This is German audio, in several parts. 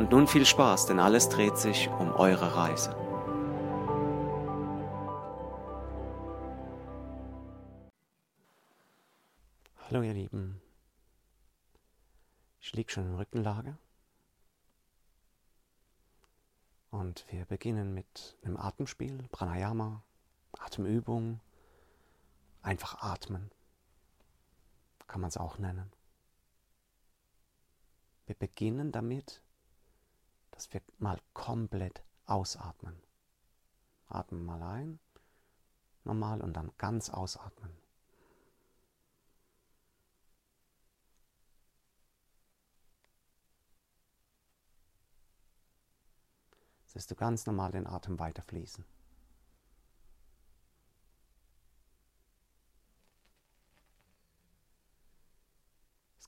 Und nun viel Spaß, denn alles dreht sich um eure Reise. Hallo ihr Lieben, ich liege schon in Rückenlage und wir beginnen mit einem Atemspiel, Pranayama, Atemübung, einfach atmen, kann man es auch nennen. Wir beginnen damit, dass wir mal komplett ausatmen. Atmen mal ein, normal und dann ganz ausatmen. Jetzt lässt du ganz normal den Atem weiterfließen.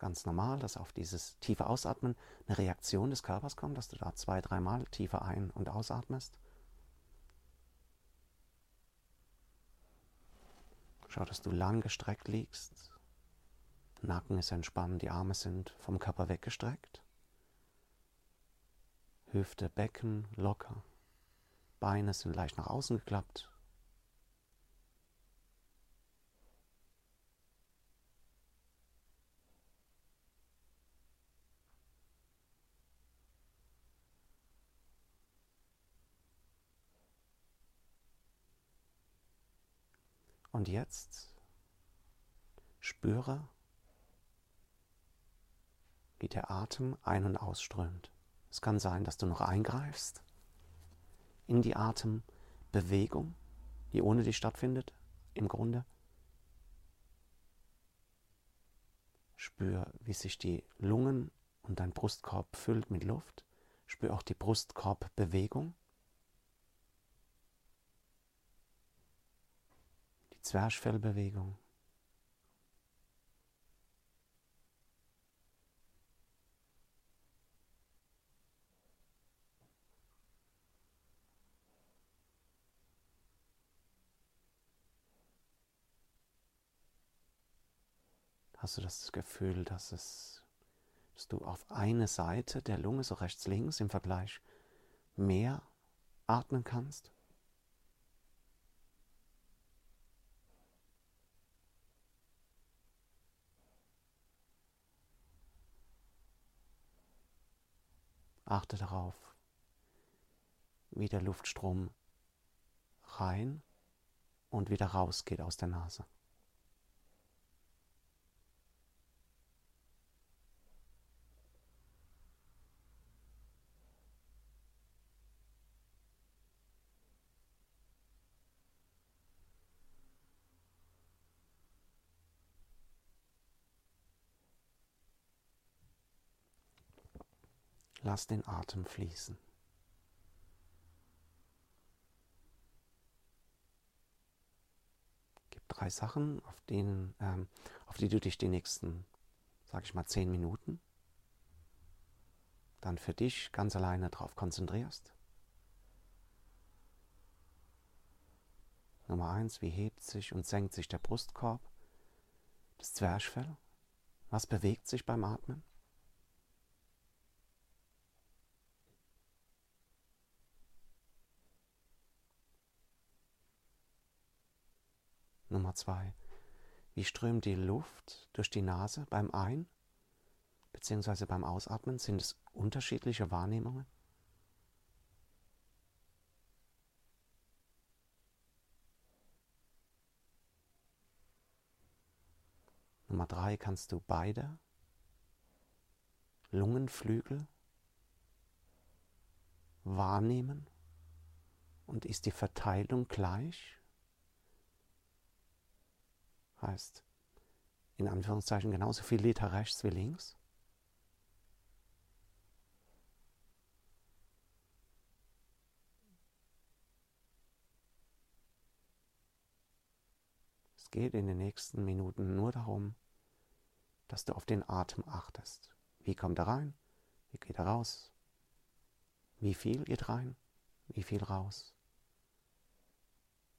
Ganz normal, dass auf dieses tiefe Ausatmen eine Reaktion des Körpers kommt, dass du da zwei, dreimal tiefer ein- und ausatmest. Schau, dass du lang gestreckt liegst. Nacken ist entspannt, die Arme sind vom Körper weggestreckt. Hüfte, Becken locker. Beine sind leicht nach außen geklappt. Und jetzt spüre, wie der Atem ein- und ausströmt. Es kann sein, dass du noch eingreifst in die Atembewegung, die ohne dich stattfindet, im Grunde. Spür, wie sich die Lungen und dein Brustkorb füllt mit Luft. Spür auch die Brustkorbbewegung. Die Zwerchfellbewegung. hast du das Gefühl, dass, es, dass du auf eine Seite der Lunge, so rechts, links im Vergleich, mehr atmen kannst? Achte darauf, wie der Luftstrom rein und wieder raus geht aus der Nase. Lass den Atem fließen. Es gibt drei Sachen, auf, denen, ähm, auf die du dich die nächsten, sag ich mal, zehn Minuten dann für dich ganz alleine darauf konzentrierst. Nummer eins, wie hebt sich und senkt sich der Brustkorb, das Zwerchfell? Was bewegt sich beim Atmen? Nummer zwei. Wie strömt die Luft durch die Nase beim Ein- bzw. beim Ausatmen? Sind es unterschiedliche Wahrnehmungen? Nummer drei kannst du beide Lungenflügel wahrnehmen und ist die Verteilung gleich? heißt in Anführungszeichen genauso viel Liter rechts wie links? Es geht in den nächsten Minuten nur darum, dass du auf den Atem achtest. Wie kommt er rein? Wie geht er raus? Wie viel geht rein? Wie viel raus?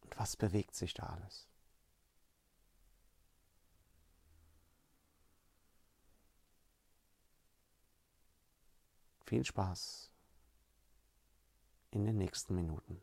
Und was bewegt sich da alles? Viel Spaß in den nächsten Minuten.